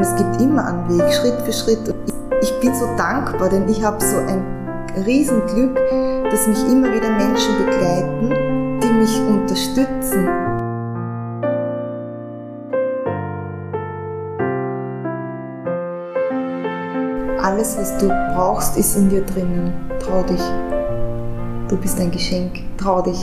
Und es gibt immer einen Weg, Schritt für Schritt. Ich bin so dankbar, denn ich habe so ein Riesenglück, dass mich immer wieder Menschen begleiten, die mich unterstützen. Alles, was du brauchst, ist in dir drinnen. Trau dich. Du bist ein Geschenk. Trau dich.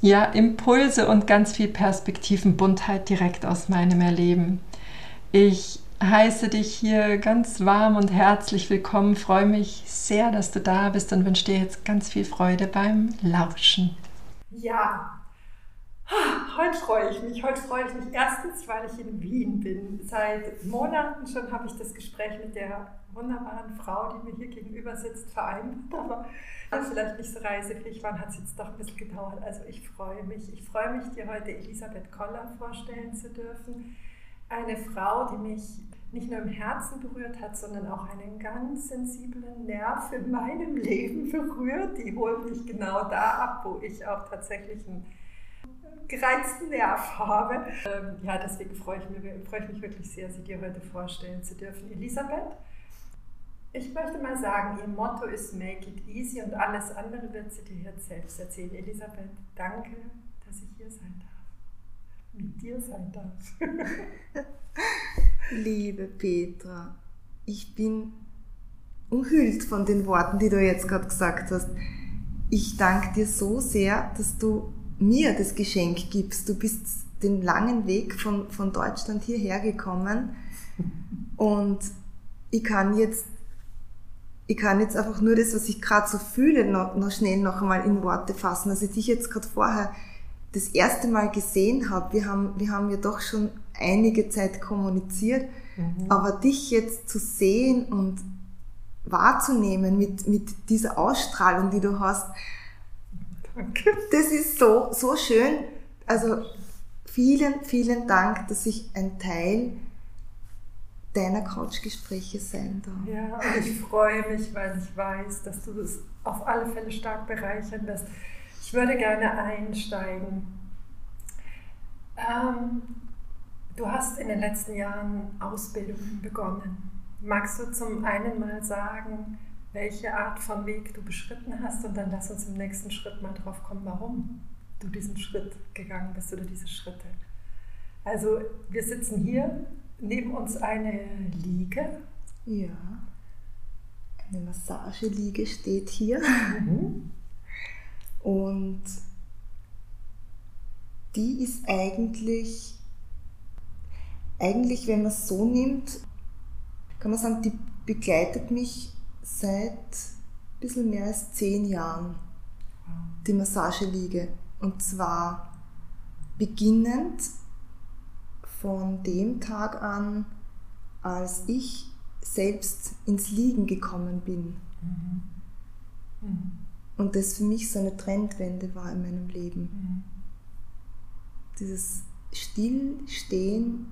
ja, Impulse und ganz viel Perspektivenbuntheit direkt aus meinem Erleben. Ich heiße dich hier ganz warm und herzlich willkommen, freue mich sehr, dass du da bist und wünsche dir jetzt ganz viel Freude beim Lauschen. Ja, Heute freue ich mich. Heute freue ich mich erstens, weil ich in Wien bin. Seit Monaten schon habe ich das Gespräch mit der wunderbaren Frau, die mir hier gegenüber sitzt, vereinbart. Aber vielleicht nicht so reisefähig waren, hat es jetzt doch ein bisschen gedauert. Also ich freue mich. Ich freue mich, dir heute Elisabeth Koller vorstellen zu dürfen. Eine Frau, die mich nicht nur im Herzen berührt hat, sondern auch einen ganz sensiblen Nerv in meinem Leben berührt. Die holt mich genau da ab, wo ich auch tatsächlich ein gereizten Nerv habe. Ähm, ja, deswegen freue ich, mich, freue ich mich wirklich sehr, Sie dir heute vorstellen zu dürfen. Elisabeth, ich möchte mal sagen, Ihr Motto ist Make it easy und alles andere wird sie dir jetzt selbst erzählen. Elisabeth, danke, dass ich hier sein darf. Mit dir sein darf. Liebe Petra, ich bin umhüllt von den Worten, die du jetzt gerade gesagt hast. Ich danke dir so sehr, dass du mir das Geschenk gibst. Du bist den langen Weg von, von Deutschland hierher gekommen und ich kann jetzt ich kann jetzt einfach nur das, was ich gerade so fühle, noch, noch schnell noch einmal in Worte fassen. Als ich dich jetzt gerade vorher das erste Mal gesehen habe, wir haben, wir haben ja doch schon einige Zeit kommuniziert, mhm. aber dich jetzt zu sehen und wahrzunehmen mit, mit dieser Ausstrahlung, die du hast, Danke. Das ist so, so schön. Also vielen, vielen Dank, dass ich ein Teil deiner Couchgespräche sein darf. Ja, und ich freue mich, weil ich weiß, dass du das auf alle Fälle stark bereichern wirst. Ich würde gerne einsteigen. Ähm, du hast in den letzten Jahren Ausbildungen begonnen. Magst du zum einen mal sagen, welche Art von Weg du beschritten hast und dann lass uns im nächsten Schritt mal drauf kommen, warum du diesen Schritt gegangen bist oder diese Schritte. Also wir sitzen hier, neben uns eine Liege. Ja, eine Massageliege steht hier. Mhm. Und die ist eigentlich, eigentlich, wenn man es so nimmt, kann man sagen, die begleitet mich seit ein bisschen mehr als zehn Jahren die Massageliege. Und zwar beginnend von dem Tag an, als ich selbst ins Liegen gekommen bin. Mhm. Mhm. Und das für mich so eine Trendwende war in meinem Leben. Mhm. Dieses Stillstehen,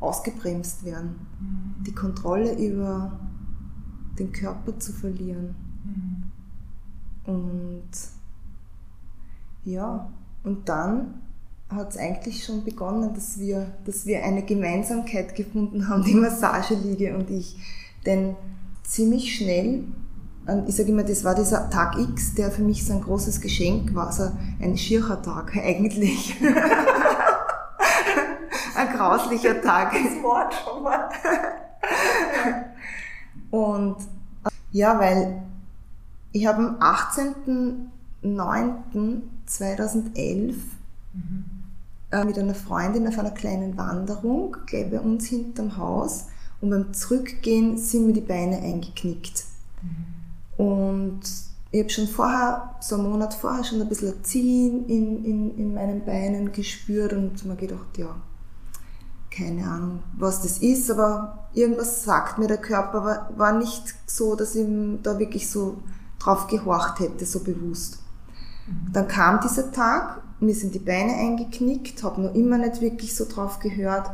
ausgebremst werden, mhm. die Kontrolle über den Körper zu verlieren. Mhm. Und ja, und dann hat es eigentlich schon begonnen, dass wir, dass wir eine Gemeinsamkeit gefunden haben, die Massageliege und ich. Denn ziemlich schnell, ich sage immer, das war dieser Tag X, der für mich so ein großes Geschenk war, also ein schiercher Tag eigentlich. ein grauslicher Tag. Das Wort schon mal. Und ja, weil ich habe am 18.09.2011 mhm. Äh, mit einer Freundin auf einer kleinen Wanderung gleich bei uns hinterm Haus und beim Zurückgehen sind mir die Beine eingeknickt. Mhm. Und ich habe schon vorher, so einen Monat vorher, schon ein bisschen Ziehen in, in, in meinen Beinen gespürt und mir gedacht, ja, keine Ahnung, was das ist, aber irgendwas sagt mir der Körper, aber war nicht so, dass ich da wirklich so drauf gehorcht hätte, so bewusst. Mhm. Dann kam dieser Tag, mir sind die Beine eingeknickt, habe noch immer nicht wirklich so drauf gehört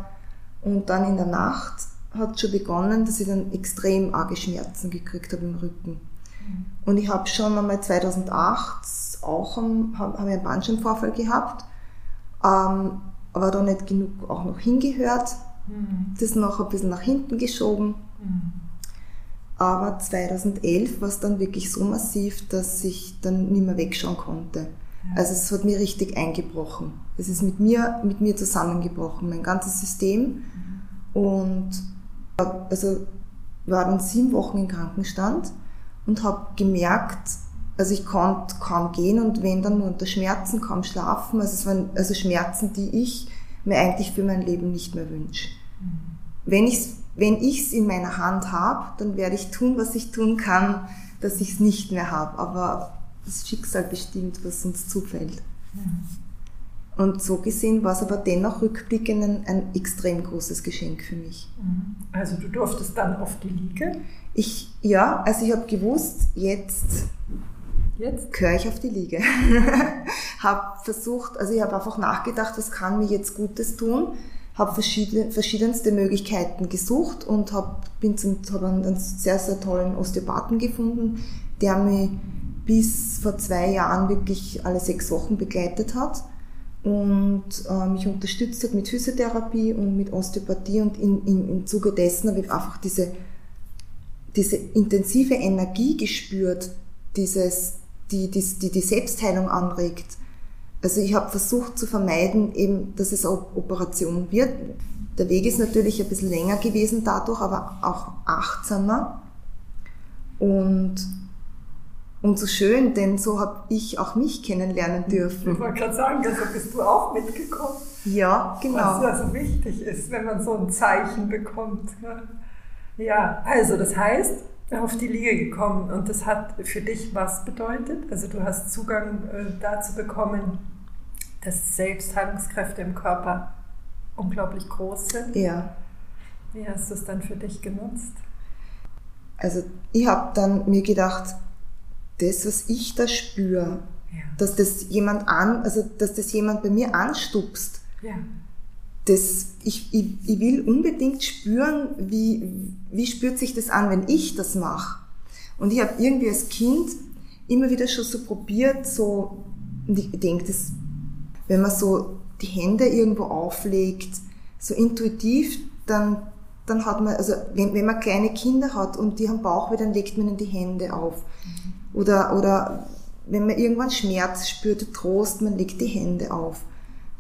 und dann in der Nacht hat schon begonnen, dass ich dann extrem arge Schmerzen gekriegt habe im Rücken. Mhm. Und ich habe schon einmal 2008 auch einen, hab, hab einen Bandscheibenvorfall gehabt, ähm, aber da nicht genug auch noch hingehört. Mhm. Das noch ein bisschen nach hinten geschoben. Mhm. Aber 2011 war es dann wirklich so massiv, dass ich dann nicht mehr wegschauen konnte. Also es hat mir richtig eingebrochen. Es ist mit mir, mit mir zusammengebrochen, mein ganzes System. Und also war dann sieben Wochen im Krankenstand und habe gemerkt, also ich konnte kaum gehen und wenn dann nur unter Schmerzen, kaum schlafen. Also es waren also Schmerzen, die ich mir eigentlich für mein Leben nicht mehr wünsche. Wenn ich es wenn ich's in meiner Hand habe, dann werde ich tun, was ich tun kann, dass ich es nicht mehr habe. Aber das Schicksal bestimmt, was uns zufällt. Mhm. Und so gesehen war es aber dennoch rückblickend ein, ein, extrem großes Geschenk für mich. Mhm. Also du durftest dann auf die Liege? Ich, ja, also ich habe gewusst, jetzt, jetzt? gehöre ich auf die Liege. habe versucht, also ich habe einfach nachgedacht, was kann mir jetzt Gutes tun. Habe verschiedene, verschiedenste Möglichkeiten gesucht und hab, bin zum, hab einen sehr, sehr tollen Osteopathen gefunden, der mich bis vor zwei Jahren wirklich alle sechs Wochen begleitet hat und äh, mich unterstützt hat mit Physiotherapie und mit Osteopathie und in, in, im Zuge dessen habe ich einfach diese, diese intensive Energie gespürt, dieses, die, die, die die Selbstheilung anregt. Also ich habe versucht zu vermeiden, eben, dass es eine Operation wird. Der Weg ist natürlich ein bisschen länger gewesen dadurch, aber auch achtsamer. Und und so schön, denn so habe ich auch mich kennenlernen dürfen. Ich wollte gerade sagen, also bist du auch mitgekommen. Ja, genau. Was ja so wichtig ist, wenn man so ein Zeichen bekommt. Ja, also das heißt, auf die Liege gekommen und das hat für dich was bedeutet? Also du hast Zugang äh, dazu bekommen, dass Selbstheilungskräfte im Körper unglaublich groß sind. Ja. Wie hast du es dann für dich genutzt? Also ich habe dann mir gedacht, das, was ich da spüre, ja. dass das jemand an, also dass das jemand bei mir anstupst, ja. das, ich, ich, ich will unbedingt spüren, wie, wie spürt sich das an, wenn ich das mache. Und ich habe irgendwie als Kind immer wieder schon so probiert, so, und ich denke, das, wenn man so die Hände irgendwo auflegt, so intuitiv, dann, dann hat man, also wenn, wenn man kleine Kinder hat und die haben Bauchweh, dann legt man ihnen die Hände auf. Mhm. Oder, oder wenn man irgendwann Schmerz spürt, Trost, man legt die Hände auf.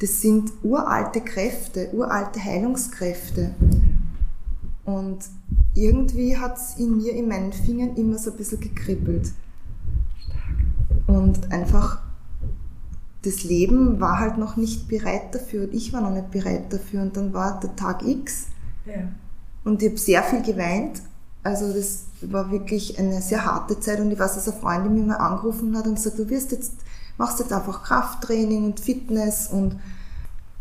Das sind uralte Kräfte, uralte Heilungskräfte. Und irgendwie hat es in mir, in meinen Fingern immer so ein bisschen gekribbelt. Und einfach, das Leben war halt noch nicht bereit dafür und ich war noch nicht bereit dafür. Und dann war der Tag X. Ja. Und ich habe sehr viel geweint, also das war wirklich eine sehr harte Zeit und ich weiß, dass eine Freundin mich mal angerufen hat und gesagt, du wirst jetzt, machst jetzt einfach Krafttraining und Fitness und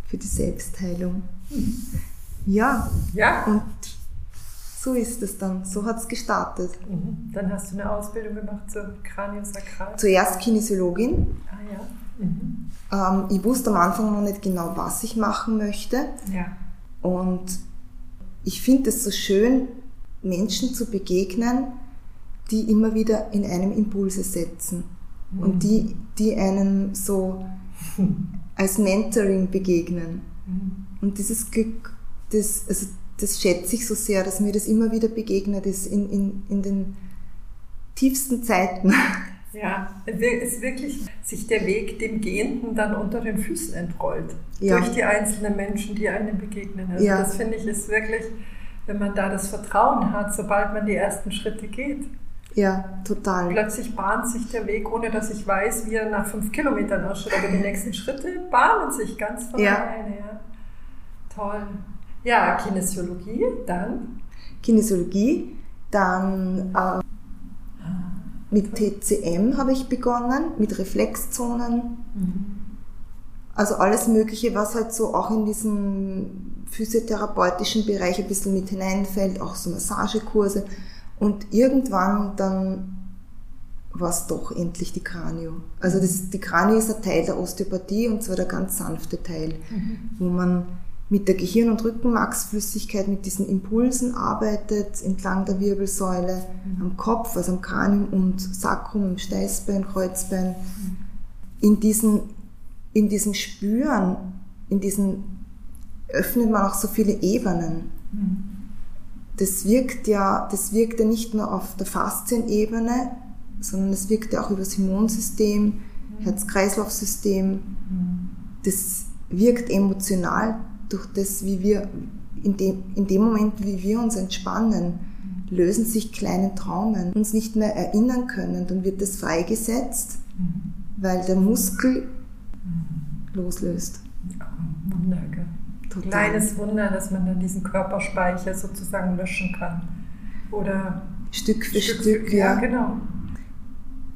für die Selbstheilung. Ja. Ja. Und so ist es dann. So hat es gestartet. Mhm. Dann hast du eine Ausbildung gemacht zur Kraniosakral? Zuerst Kinesiologin. Ah ja. Mhm. Ähm, ich wusste am Anfang noch nicht genau, was ich machen möchte. Ja. Und ich finde es so schön, Menschen zu begegnen, die immer wieder in einem Impulse setzen mhm. und die, die einem so als Mentoring begegnen. Mhm. Und dieses Glück, das, also das schätze ich so sehr, dass mir das immer wieder begegnet ist in, in, in den tiefsten Zeiten. Ja, es ist wirklich sich der Weg dem Gehenden dann unter den Füßen entrollt. Ja. Durch die einzelnen Menschen, die einem begegnen. Also ja. das finde ich ist wirklich wenn man da das Vertrauen hat, sobald man die ersten Schritte geht. Ja, total. Plötzlich bahnt sich der Weg, ohne dass ich weiß, wie er nach fünf Kilometern ausschaut. Aber die nächsten Schritte bahnen sich ganz von ja. alleine. Ja. Toll. Ja, Kinesiologie, dann? Kinesiologie, dann äh, Mit TCM habe ich begonnen, mit Reflexzonen. Mhm. Also alles Mögliche, was halt so auch in diesen physiotherapeutischen Bereich ein bisschen mit hineinfällt, auch so Massagekurse. Und irgendwann dann war es doch endlich die Kranio. Also das, die Kranio ist ein Teil der Osteopathie und zwar der ganz sanfte Teil, wo man mit der Gehirn- und Rückenmarksflüssigkeit, mit diesen Impulsen arbeitet, entlang der Wirbelsäule, am Kopf, also am Kranium und Sacrum, im Steißbein, Kreuzbein. In diesen, in diesem Spüren, in diesen öffnet man auch so viele Ebenen. Das wirkt ja, das wirkt ja nicht nur auf der Faszienebene, sondern es wirkt ja auch über das Immunsystem, Herz-Kreislauf-System. Das wirkt emotional durch das, wie wir in dem, in dem Moment, wie wir uns entspannen, lösen sich kleine Traumen, uns nicht mehr erinnern können, dann wird das freigesetzt, weil der Muskel loslöst. Wunder, gell? Total. Kleines Wunder, dass man dann diesen Körperspeicher sozusagen löschen kann. Oder Stück für Stück, für, ja, genau.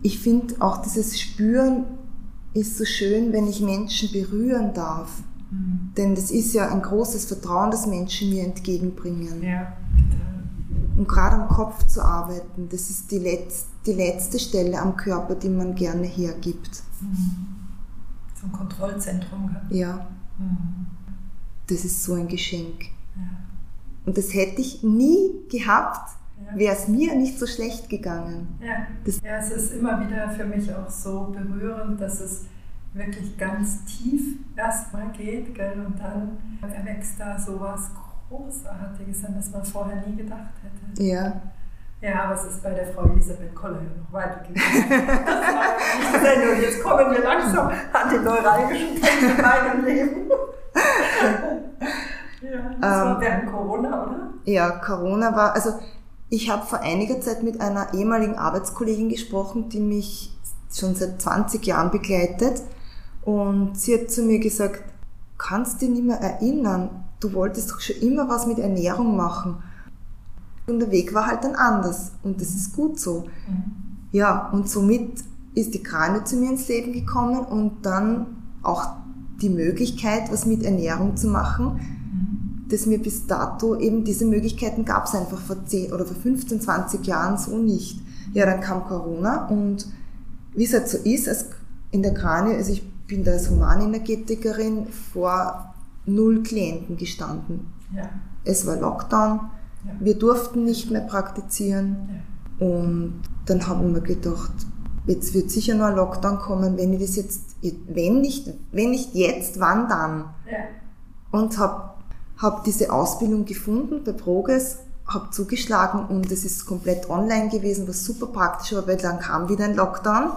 Ich finde auch dieses Spüren ist so schön, wenn ich Menschen berühren darf. Mhm. Denn das ist ja ein großes Vertrauen, das Menschen mir entgegenbringen. Ja. Und gerade am Kopf zu arbeiten, das ist die, Letz die letzte Stelle am Körper, die man gerne hergibt. So ein Kontrollzentrum. Ja, Mhm. das ist so ein Geschenk. Ja. Und das hätte ich nie gehabt, Ja. wäre es mir nicht so schlecht gegangen. Ja. Das- ja, es ist immer wieder für mich auch so berührend, dass es wirklich ganz tief erstmal geht, gell? und dann erwächst da so was Großartiges, an das man vorher nie gedacht hätte. Ja, Ja, aber es ist bei der Frau Elisabeth Koller ja noch weitergegangen. Das war nicht. Jetzt kommen wir langsam an die neuralgischen Punkte in meinem Leben. Ja, das war Ähm, während Corona, oder? ja, Corona war, also ich habe vor einiger Zeit mit einer ehemaligen Arbeitskollegin gesprochen, die mich schon seit 20 Jahren begleitet und sie hat zu mir gesagt, kannst dich nicht mehr erinnern, du wolltest doch schon immer was mit Ernährung machen. Und der Weg war halt dann anders und das ist gut so. Ja, und somit ist die Krane zu mir ins Leben gekommen und dann auch die Möglichkeit, was mit Ernährung zu machen, das mir bis dato eben diese Möglichkeiten gab es einfach vor 10 oder vor 15, 20 Jahren so nicht. Ja, dann kam Corona und wie es halt so ist, als in der Krane, also ich bin da als Humanenergetikerin vor null Klienten gestanden. Ja. Es war Lockdown, Ja. wir durften nicht mehr praktizieren. Ja. Und dann habe ich mir gedacht, jetzt wird sicher noch ein Lockdown kommen, wenn ich das jetzt, wenn nicht, wenn nicht jetzt, wann dann? Und habe hab diese Ausbildung gefunden bei Progress, habe zugeschlagen und es ist komplett online gewesen, was super praktisch war, weil dann kam wieder ein Lockdown.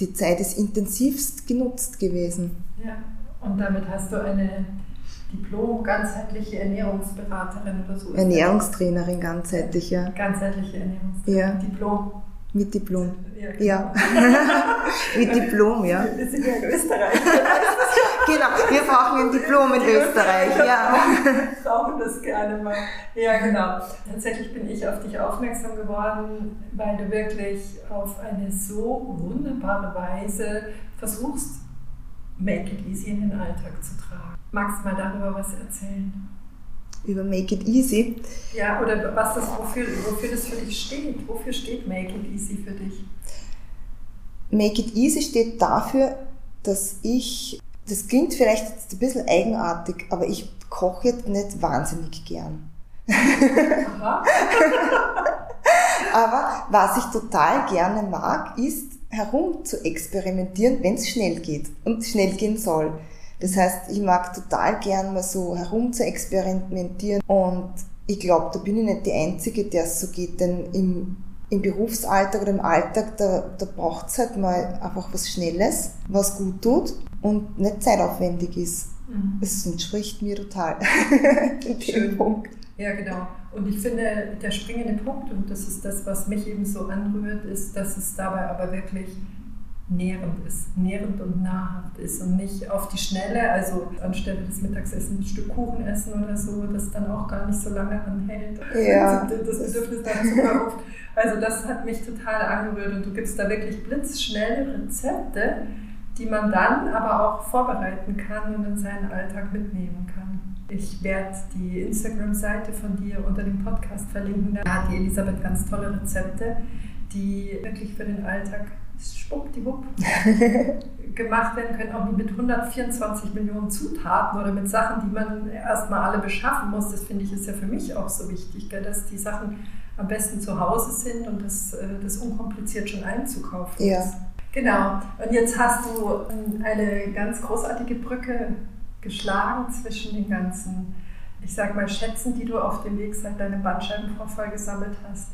Die Zeit ist intensivst genutzt gewesen. Ja. Und damit hast du eine Diplom ganzheitliche Ernährungsberaterin oder so. Ernährungstrainerin ganzheitlich, ja. Ganzheitliche Ernährungstrainerin. Ja. Diplom. Mit Diplom. Ja. Ja. Mit Diplom, ja. Wir sind ja in Österreich. Genau, wir brauchen ein Diplom in Österreich, ja. brauchen das gerne mal. Ja, genau. Tatsächlich bin ich auf dich aufmerksam geworden, weil du wirklich auf eine so wunderbare Weise versuchst, Make It Easy in den Alltag zu tragen. Magst du mal darüber was erzählen? Über Make It Easy. Ja, oder was das, wofür, wofür das für dich steht? Wofür steht Make It Easy für dich? Make It Easy steht dafür, dass ich, das klingt vielleicht jetzt ein bisschen eigenartig, aber ich koche jetzt nicht wahnsinnig gern. Aber was ich total gerne mag, ist herum zu experimentieren, wenn es schnell geht und schnell gehen soll. Das heißt, ich mag total gern mal so herum zu experimentieren und ich glaube, da bin ich nicht die Einzige, der es so geht, denn im, im Berufsalltag oder im Alltag, da, da braucht es halt mal einfach was Schnelles, was gut tut und nicht zeitaufwendig ist. Mhm. Das entspricht mir total. In dem. Punkt. Ja, genau. Und ich finde, der springende Punkt, und das ist das, was mich eben so anrührt, ist, dass es dabei aber wirklich nährend ist, nährend und nahrhaft ist und nicht auf die Schnelle, also anstelle des Mittagessens ein Stück Kuchen essen oder so, das dann auch gar nicht so lange anhält. Ja. Das Bedürfnis nach Zucker oft. Also das hat mich total angerührt und du gibst da wirklich blitzschnelle Rezepte, die man dann aber auch vorbereiten kann und in seinen Alltag mitnehmen kann. Ich werde die Instagram-Seite von dir unter dem Podcast verlinken. Da hat die Elisabeth ganz tolle Rezepte, die wirklich für den Alltag schwuppdiwupp gemacht werden können, auch nicht mit 124 Millionen Zutaten oder mit Sachen, die man erstmal alle beschaffen muss. Das finde ich ist ja für mich auch so wichtig, gell, dass die Sachen am besten zu Hause sind und das, äh, das unkompliziert schon einzukaufen Ja. ist. Genau. Und jetzt hast du eine ganz großartige Brücke geschlagen zwischen den ganzen, ich sag mal, Schätzen, die du auf dem Weg seit deinem Bandscheibenvorfall gesammelt hast.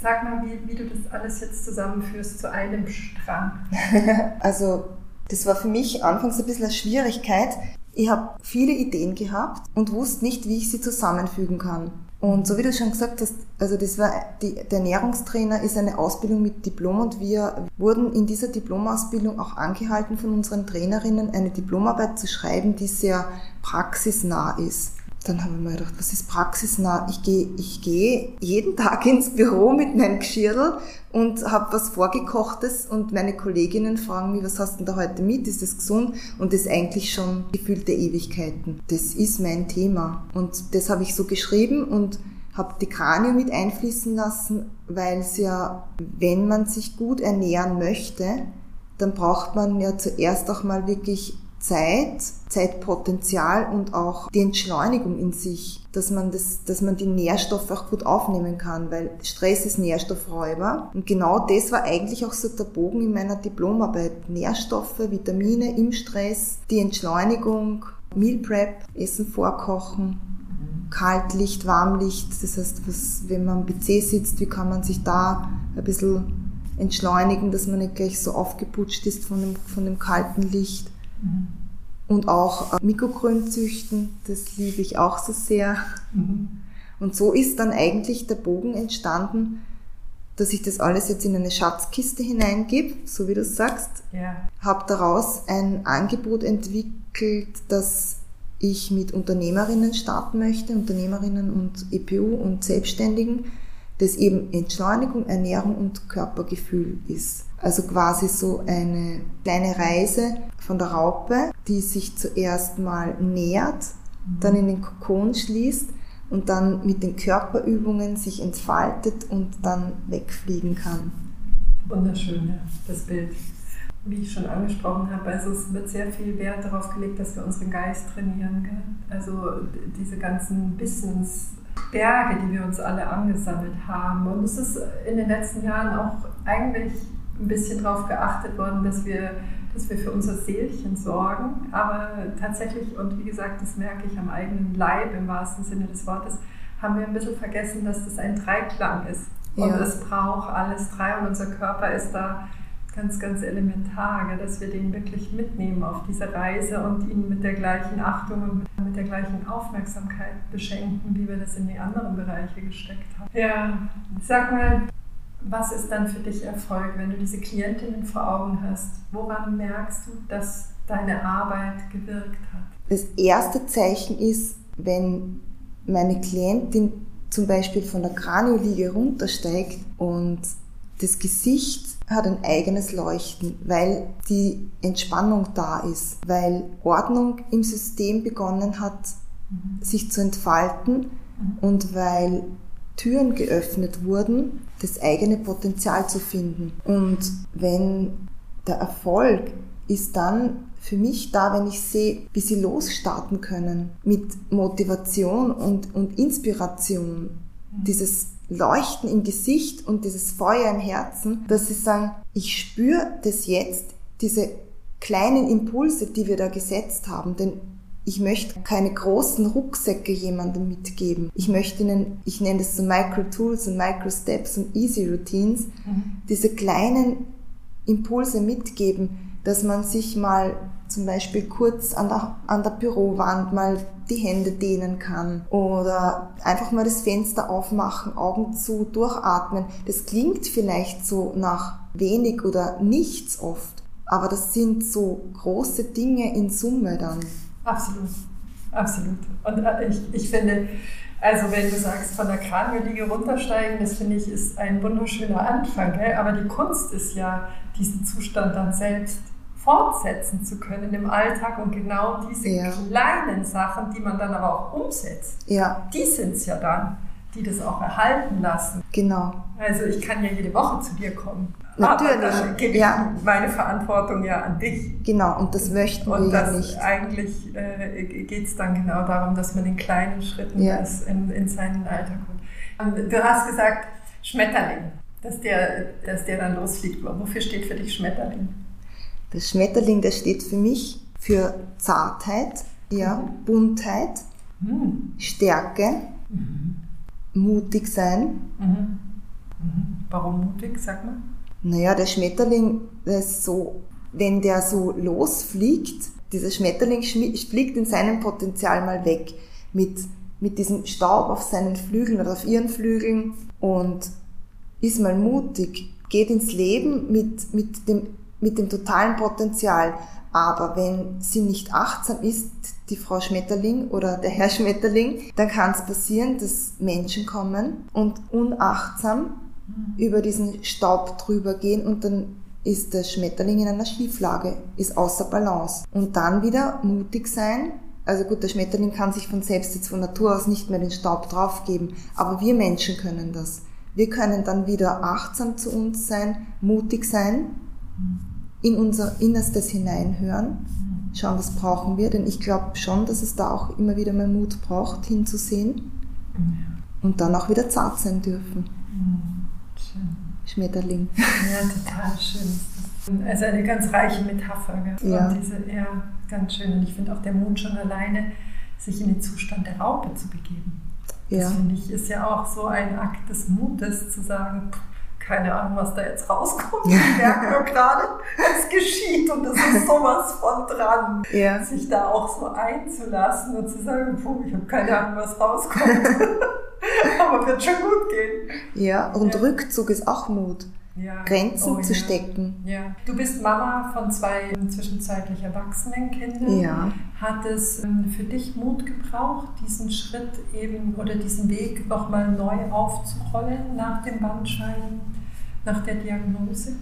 Sag mal, wie, wie du das alles jetzt zusammenführst zu einem Strang. Also das war für mich anfangs ein bisschen eine Schwierigkeit. Ich habe viele Ideen gehabt und wusste nicht, wie ich sie zusammenfügen kann. Und so wie du schon gesagt hast, also das war die, der Ernährungstrainer ist eine Ausbildung mit Diplom und wir wurden in dieser Diplomausbildung auch angehalten von unseren Trainerinnen eine Diplomarbeit zu schreiben, die sehr praxisnah ist. Dann habe ich mir gedacht, was ist praxisnah? Ich gehe ich gehe jeden Tag ins Büro mit meinem Geschirr und habe was vorgekochtes und meine Kolleginnen fragen mich, was hast du denn da heute mit? Ist das gesund? Und das eigentlich schon gefühlte Ewigkeiten. Das ist mein Thema. Und das habe ich so geschrieben und habe die Kranio mit einfließen lassen, weil es ja, wenn man sich gut ernähren möchte, dann braucht man ja zuerst auch mal wirklich Zeit, Zeitpotenzial und auch die Entschleunigung in sich, dass man das, dass man die Nährstoffe auch gut aufnehmen kann, weil Stress ist Nährstoffräuber. Und genau das war eigentlich auch so der Bogen in meiner Diplomarbeit. Nährstoffe, Vitamine im Stress, die Entschleunigung, Meal Prep, Essen vorkochen, Kaltlicht, Warmlicht. Das heißt, was, wenn man am PC sitzt, wie kann man sich da ein bisschen entschleunigen, dass man nicht gleich so aufgeputscht ist von dem, von dem kalten Licht. Und auch äh, Mikrogrün züchten, das liebe ich auch so sehr. Und so ist dann eigentlich der Bogen entstanden, dass ich das alles jetzt in eine Schatzkiste hineingebe, so wie du sagst. Ja. Habe daraus ein Angebot entwickelt, dass ich mit Unternehmerinnen starten möchte, Unternehmerinnen und EPU und Selbstständigen, das eben Entschleunigung, Ernährung und Körpergefühl ist. Also quasi so eine kleine Reise von der Raupe, die sich zuerst mal nährt, dann in den Kokon schließt und dann mit den Körperübungen sich entfaltet und dann wegfliegen kann. Wunderschön, ja, das Bild. Wie ich schon angesprochen habe, also es wird sehr viel Wert darauf gelegt, dass wir unseren Geist trainieren. Gell? Also diese ganzen Wissensberge, die wir uns alle angesammelt haben. Und es ist in den letzten Jahren auch eigentlich ein bisschen darauf geachtet worden, dass wir, dass wir für unser Seelchen sorgen. Aber tatsächlich, und wie gesagt, das merke ich am eigenen Leib im wahrsten Sinne des Wortes, haben wir ein bisschen vergessen, dass das ein Dreiklang ist. Und Ja. es braucht alles drei und unser Körper ist da ganz, ganz elementar, gell, dass wir den wirklich mitnehmen auf diese Reise und ihn mit der gleichen Achtung und mit, mit der gleichen Aufmerksamkeit beschenken, wie wir das in die anderen Bereiche gesteckt haben. Ja, sag mal, was ist dann für dich Erfolg, wenn du diese Klientinnen vor Augen hast? Woran merkst du, dass deine Arbeit gewirkt hat? Das erste Zeichen ist, wenn meine Klientin zum Beispiel von der Kranioliege runtersteigt und das Gesicht hat ein eigenes Leuchten, weil die Entspannung da ist, weil Ordnung im System begonnen hat, sich zu entfalten und weil Türen geöffnet wurden, das eigene Potenzial zu finden. Und wenn der Erfolg ist dann für mich da, wenn ich sehe, wie sie losstarten können mit Motivation und, und Inspiration, dieses Leuchten im Gesicht und dieses Feuer im Herzen, dass sie sagen, ich spüre das jetzt, diese kleinen Impulse, die wir da gesetzt haben, denn ich möchte keine großen Rucksäcke jemandem mitgeben. Ich möchte ihnen, ich nenne das so Micro-Tools und Micro-Steps und Easy-Routines, diese kleinen Impulse mitgeben, dass man sich mal zum Beispiel kurz an der, an der Bürowand mal die Hände dehnen kann oder einfach mal das Fenster aufmachen, Augen zu, durchatmen. Das klingt vielleicht so nach wenig oder nichts oft, aber das sind so große Dinge in Summe dann. Absolut, absolut. Und äh, ich, ich finde, also wenn du sagst, von der Kranmühlige runtersteigen, das finde ich ist ein wunderschöner Anfang. Gell? Aber die Kunst ist ja, diesen Zustand dann selbst fortsetzen zu können im Alltag und genau diese ja. kleinen Sachen, die man dann aber auch umsetzt, ja. die sind es ja dann, die das auch erhalten lassen. Genau. Also ich kann ja jede Woche zu dir kommen. Natürlich. Aber dann gebe ja. ich meine Verantwortung ja an dich. Genau, und das möchten und wir das ja nicht. Eigentlich äh, geht es dann genau darum, dass man in kleinen Schritten Ja. das in, in seinen Alltag kommt. Und Du hast gesagt, Schmetterling, dass der, dass der dann losfliegt. Wofür steht für dich Schmetterling? Der Schmetterling, der steht für mich für Zartheit, ja, Mhm. Buntheit, Hm. Stärke, mutig sein. Mhm. Mhm. Warum mutig, sag mal? Naja, der Schmetterling, der ist so, wenn der so losfliegt, dieser Schmetterling fliegt in seinem Potenzial mal weg mit, mit diesem Staub auf seinen Flügeln oder auf ihren Flügeln und ist mal mutig, geht ins Leben mit, mit, dem, mit dem totalen Potenzial. Aber wenn sie nicht achtsam ist, die Frau Schmetterling oder der Herr Schmetterling, dann kann es passieren, dass Menschen kommen und unachtsam über diesen Staub drüber gehen und dann ist der Schmetterling in einer Schieflage, ist außer Balance. Und dann wieder mutig sein. Also gut, der Schmetterling kann sich von selbst jetzt von Natur aus nicht mehr den Staub draufgeben, aber wir Menschen können das. Wir können dann wieder achtsam zu uns sein, mutig sein, in unser Innerstes hineinhören, schauen, was brauchen wir, denn ich glaube schon, dass es da auch immer wieder mal Mut braucht, hinzusehen und dann auch wieder zart sein dürfen. Schön. Schmetterling. Ja, total schön. Also eine ganz reiche Metapher. Gell? Ja. Diese, ja, ganz schön. Und ich finde auch der Mond schon alleine, sich in den Zustand der Raupe zu begeben. Ja. Das finde ich ist ja auch so ein Akt des Mutes, zu sagen, pff, keine Ahnung, was da jetzt rauskommt. Ich merke nur gerade, es geschieht und es ist sowas von dran. Ja. Sich da auch so einzulassen und zu sagen, puh, ich habe keine Ahnung, was rauskommt. Aber wird schon gut gehen. Ja, und Ja. Rückzug ist auch Mut. Ja. Grenzen Oh, zu stecken. Ja. Du bist Mama von zwei zwischenzeitlich erwachsenen Kindern. Ja. Hat es ähm, für dich Mut gebraucht, diesen Schritt eben oder diesen Weg nochmal neu aufzurollen nach dem Bandscheiben, nach der Diagnose?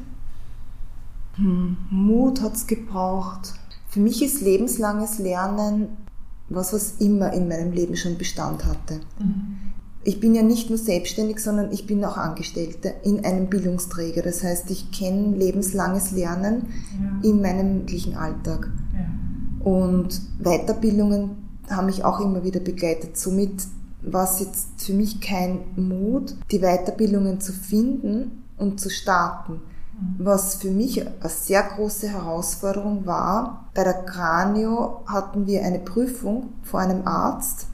Hm, Mut hat's gebraucht. Für mich ist lebenslanges Lernen was, was immer in meinem Leben schon Bestand hatte. Ich bin ja nicht nur selbstständig, sondern ich bin auch Angestellte in einem Bildungsträger. Das heißt, ich kenne lebenslanges Lernen Ja. in meinem wirklichen Alltag. ja. Und Weiterbildungen haben mich auch immer wieder begleitet. Somit war es jetzt für mich kein Mut, die Weiterbildungen zu finden und zu starten. Was für mich eine sehr große Herausforderung war, bei der Kranio hatten wir eine Prüfung vor einem Arzt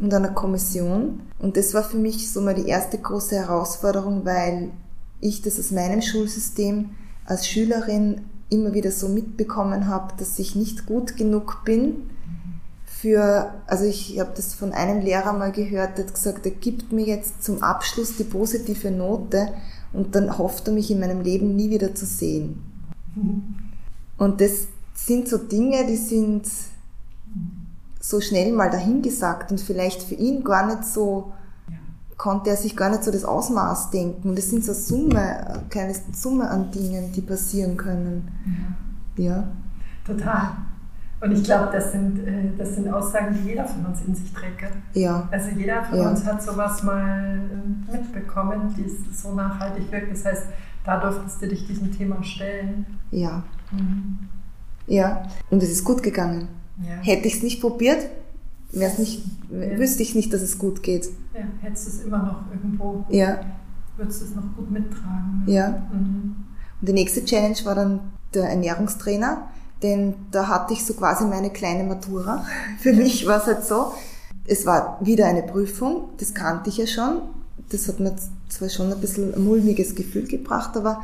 und einer Kommission. Und das war für mich so mal die erste große Herausforderung, weil ich das aus meinem Schulsystem als Schülerin immer wieder so mitbekommen habe, dass ich nicht gut genug bin für, also ich habe das von einem Lehrer mal gehört, der hat gesagt, er gibt mir jetzt zum Abschluss die positive Note und dann hofft er mich in meinem Leben nie wieder zu sehen. Und das sind so Dinge, die sind so schnell mal dahingesagt und vielleicht für ihn gar nicht so, konnte er sich gar nicht so das Ausmaß denken. Das sind so Summe, eine kleine Summe an Dingen, die passieren können. Ja. Total. Und ich glaube, das sind, äh, das sind Aussagen, die jeder von uns in sich trägt. gell? Ja. Also jeder von Ja. uns hat sowas mal ähm, mitbekommen, die es so nachhaltig wirkt. Das heißt, da durftest du dich diesem Thema stellen. Ja. Mhm. Ja. Und es ist gut gegangen. Ja. Hätte ich es nicht probiert, wär's nicht, wüsste ich nicht, dass es gut geht. ja, hättest du es immer noch irgendwo, Ja. würdest du es noch gut mittragen. ne? Ja. Mhm. Und die nächste Challenge war dann der Ernährungstrainer, denn da hatte ich so quasi meine kleine Matura. Für mich war es halt so, es war wieder eine Prüfung, das kannte ich ja schon. Das hat mir zwar schon ein bisschen ein mulmiges Gefühl gebracht, aber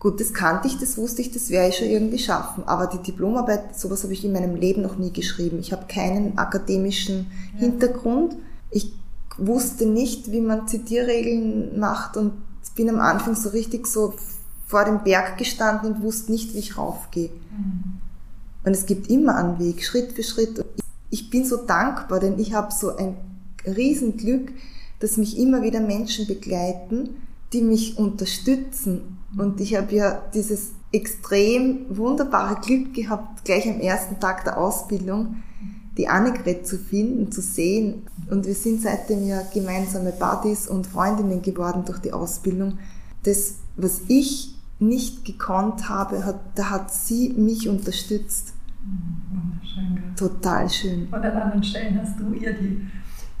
Gut, das kannte ich, das wusste ich, das werde ich schon irgendwie schaffen. Aber die Diplomarbeit, sowas habe ich in meinem Leben noch nie geschrieben. Ich habe keinen akademischen ja. Hintergrund. Ich wusste nicht, wie man Zitierregeln macht und bin am Anfang so richtig so vor dem Berg gestanden und wusste nicht, wie ich raufgehe. Mhm. Und es gibt immer einen Weg, Schritt für Schritt. Ich bin so dankbar, denn ich habe so ein Riesenglück, dass mich immer wieder Menschen begleiten, die mich unterstützen. Und ich habe ja dieses extrem wunderbare Glück gehabt, gleich am ersten Tag der Ausbildung die Annegret zu finden, zu sehen. Und wir sind seitdem ja gemeinsame Buddies und Freundinnen geworden durch die Ausbildung. Das, was ich nicht gekonnt habe, hat, da hat sie mich unterstützt. Wunderschön. Total schön. Und an anderen Stellen hast du ihr die,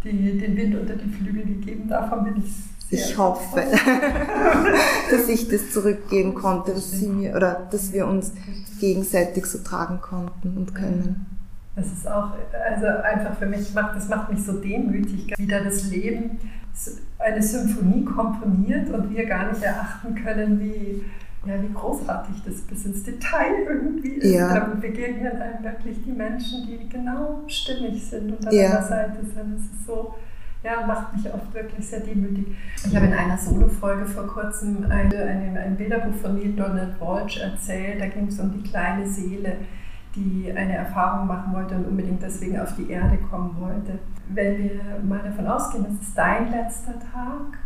die, den Wind unter die Flügel gegeben. Davon bin ich sehr Ich hoffe, dass ich das zurückgeben konnte, dass sie mir oder dass wir uns gegenseitig so tragen konnten und können. Das ist auch, also einfach für mich, macht, das macht mich so demütig, wieder das Leben eine Symphonie komponiert und wir gar nicht erachten können, wie, ja, wie großartig das bis ins Detail irgendwie ist. Ja. Dann begegnen einem wirklich die Menschen, die genau stimmig sind und an ja. der Seite sind. Es ist so, ja, macht mich oft wirklich sehr demütig. Ich habe in einer Solo-Folge vor kurzem eine, eine, ein Bilderbuch von Neil Donald Walsh erzählt. Da ging es um die kleine Seele, die eine Erfahrung machen wollte und unbedingt deswegen auf die Erde kommen wollte. Wenn wir mal davon ausgehen, das ist dein letzter Tag,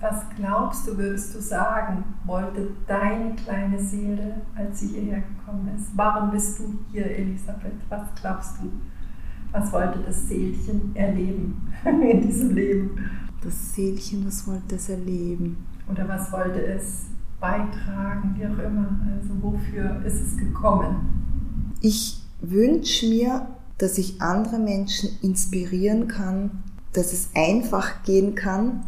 was glaubst du, würdest du sagen, wollte deine kleine Seele, als sie hierher gekommen ist? Warum bist du hier, Elisabeth? Was glaubst du? Was wollte das Seelchen erleben in diesem Leben? Das Seelchen, was wollte es erleben? Oder was wollte es beitragen, wie auch immer? Also wofür ist es gekommen? Ich wünsche mir, dass ich andere Menschen inspirieren kann, dass es einfach gehen kann,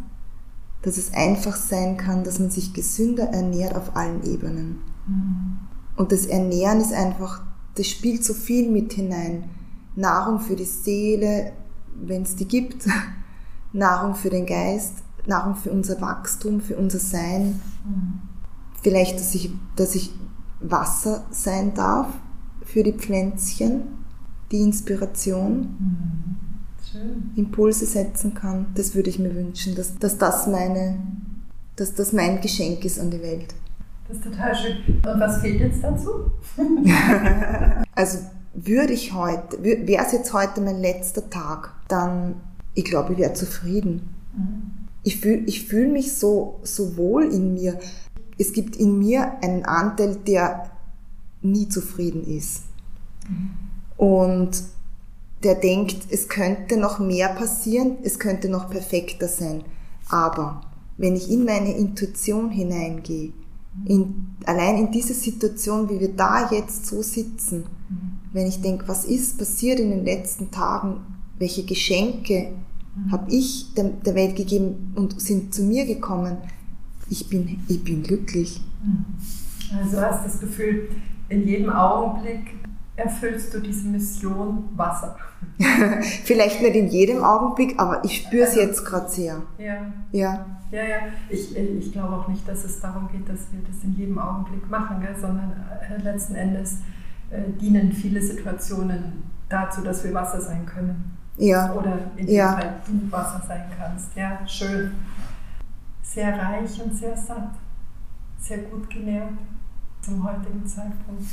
dass es einfach sein kann, dass man sich gesünder ernährt auf allen Ebenen. Mhm. Und das Ernähren ist einfach, das spielt so viel mit hinein. Nahrung für die Seele, wenn es die gibt, Nahrung für den Geist, Nahrung für unser Wachstum, für unser Sein. Mhm. Vielleicht, dass ich, dass ich Wasser sein darf für die Pflänzchen, die Inspiration. Mhm. Schön. Impulse setzen kann. Das würde ich mir wünschen, dass, dass das meine, dass das mein Geschenk ist an die Welt. Das ist total schön. Und was fehlt jetzt dazu? also würde ich heute, wäre es jetzt heute mein letzter Tag, dann, ich glaube, ich wäre zufrieden. Mhm. Ich fühle ich fühl mich so, so wohl in mir. Es gibt in mir einen Anteil, der nie zufrieden ist. Mhm. Und der denkt, es könnte noch mehr passieren, es könnte noch perfekter sein. Aber wenn ich in meine Intuition hineingehe, in, allein in dieser Situation, wie wir da jetzt so sitzen, wenn ich denke, was ist passiert in den letzten Tagen, welche Geschenke mhm. habe ich der, der, Welt gegeben und sind zu mir gekommen, ich bin, ich bin glücklich. Also du hast das Gefühl, in jedem Augenblick erfüllst du diese Mission Wasser. Vielleicht nicht in jedem Augenblick, aber ich spüre es also, jetzt gerade sehr. Ja. Ja. Ja, ja. Ich, ich glaube auch nicht, dass es darum geht, dass wir das in jedem Augenblick machen, gell, sondern äh, letzten Endes äh, dienen viele Situationen dazu, dass wir Wasser sein können. Ja. Oder in dem ja. Fall du Wasser sein kannst. Ja, schön. Sehr reich und sehr satt. Sehr gut genährt zum heutigen Zeitpunkt.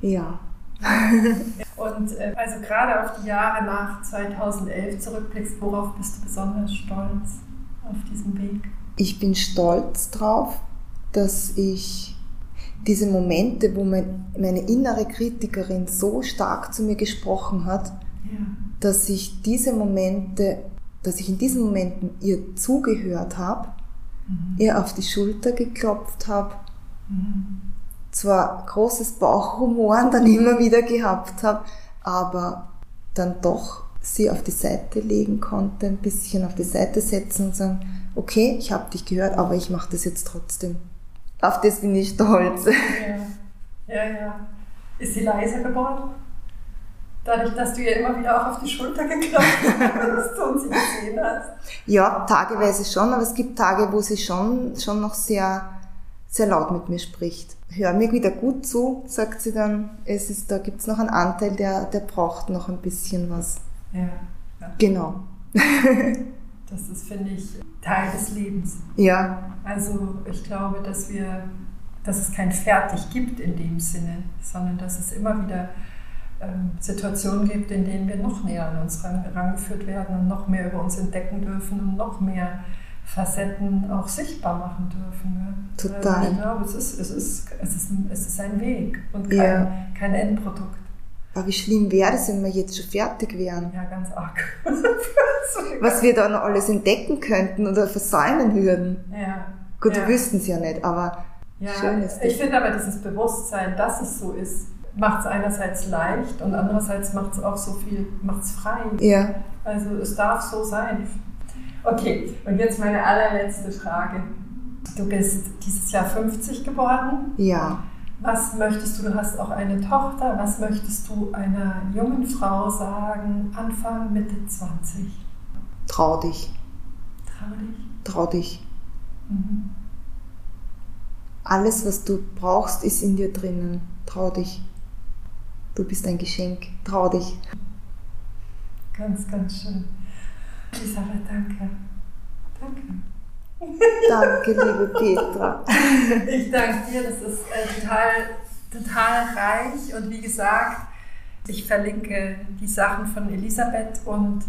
Ja. Und äh, also gerade auf die Jahre nach 2011 zurückblickst, worauf bist du besonders stolz auf diesem Weg? Ich bin stolz drauf, dass ich diese Momente, wo mein, meine innere Kritikerin so stark zu mir gesprochen hat, ja. dass ich diese Momente, dass ich in diesen Momenten ihr zugehört habe, mhm. ihr auf die Schulter geklopft habe, mhm zwar großes Bauchhumoren dann immer wieder gehabt habe, aber dann doch sie auf die Seite legen konnte, ein bisschen auf die Seite setzen und sagen, okay, ich habe dich gehört, aber ich mache das jetzt trotzdem. Auf das bin ich stolz. Ja, ja, ja. Ist sie leiser geworden? Dadurch, dass du ihr immer wieder auch auf die Schulter geklopft hast und sie gesehen hast? Ja, tageweise schon, aber es gibt Tage, wo sie schon, schon noch sehr sehr laut mit mir spricht. Hör mir wieder gut zu, sagt sie dann. Es ist, da gibt's noch einen Anteil, der, der braucht noch ein bisschen was. Ja. ja. Genau. das ist, finde ich, Teil des Lebens. Ja. Also ich glaube, dass wir, dass es kein Fertig gibt in dem Sinne, sondern dass es immer wieder ähm, Situationen gibt, in denen wir noch näher an uns herangeführt werden und noch mehr über uns entdecken dürfen und noch mehr Facetten auch sichtbar machen dürfen. Ne? Total. Also ich glaube, es ist, es, ist, es, ist, es ist ein Weg und kein, Ja. kein Endprodukt. Aber wie schlimm wäre es, wenn wir jetzt schon fertig wären? Ja, ganz arg. Was wir da noch alles entdecken könnten oder versäumen würden. ja. Gut, ja. wir wüssten es ja nicht, aber Ja, schön ist ich finde aber dieses Bewusstsein, dass es so ist, macht es einerseits leicht und andererseits macht es auch so viel, macht es frei. Ja, Also es darf so sein. Okay, und jetzt meine allerletzte Frage. Du bist dieses Jahr 50 geworden. ja. Was möchtest du, du hast auch eine Tochter, was möchtest du einer jungen Frau sagen, Anfang, Mitte 20? Trau dich, Trau dich. trau dich. Mhm. Alles, was du brauchst, ist in dir drinnen. Trau dich. Du bist ein Geschenk. Trau dich. Ganz, ganz schön. Elisabeth, danke. Danke. Danke, liebe Petra. Ich danke dir, das ist äh, total, total reich und wie gesagt, ich verlinke die Sachen von Elisabeth und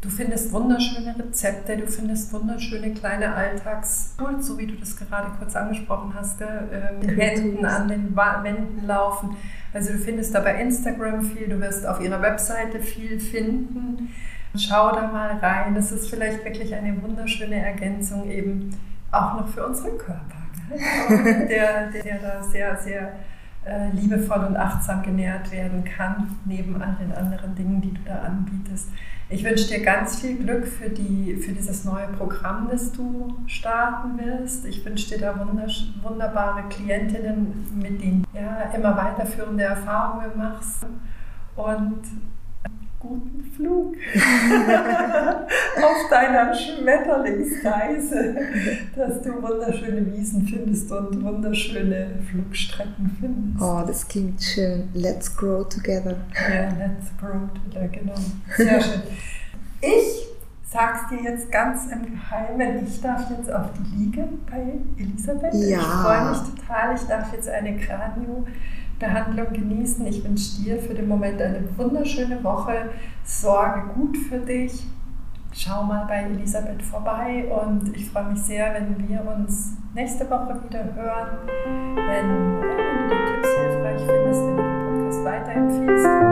du findest wunderschöne Rezepte, du findest wunderschöne kleine Alltagstools, so wie du das gerade kurz angesprochen hast, Händen Tools. an den Wänden laufen. Also du findest da bei Instagram viel, du wirst auf ihrer Webseite viel finden. Schau da mal rein. Das ist vielleicht wirklich eine wunderschöne Ergänzung eben auch noch für unseren Körper, gell? der, der, da sehr, sehr äh, liebevoll und achtsam genährt werden kann, neben all den anderen Dingen, die du da anbietest. Ich wünsche dir ganz viel Glück für, die, für dieses neue Programm, das du starten wirst. Ich wünsche dir da wunderbare Klientinnen, mit denen du ja, immer weiterführende Erfahrungen machst und guten Flug auf deiner Schmetterlingsreise, dass du wunderschöne Wiesen findest und wunderschöne Flugstrecken findest. Oh, das klingt schön. Let's grow together. Ja, let's grow together, genau. Sehr schön. Ich sag's dir jetzt ganz im Geheimen, ich darf jetzt auf die Liege bei Elisabeth. Ja. Ich freue mich total. Ich darf jetzt eine Behandlung genießen. Ich wünsche dir für den Moment eine wunderschöne Woche. Sorge gut für dich. Schau mal bei Elisabeth vorbei und ich freue mich sehr, wenn wir uns nächste Woche wieder hören. Wenn, wenn du die Tipps hilfreich findest, wenn du den Podcast weiterempfiehlst.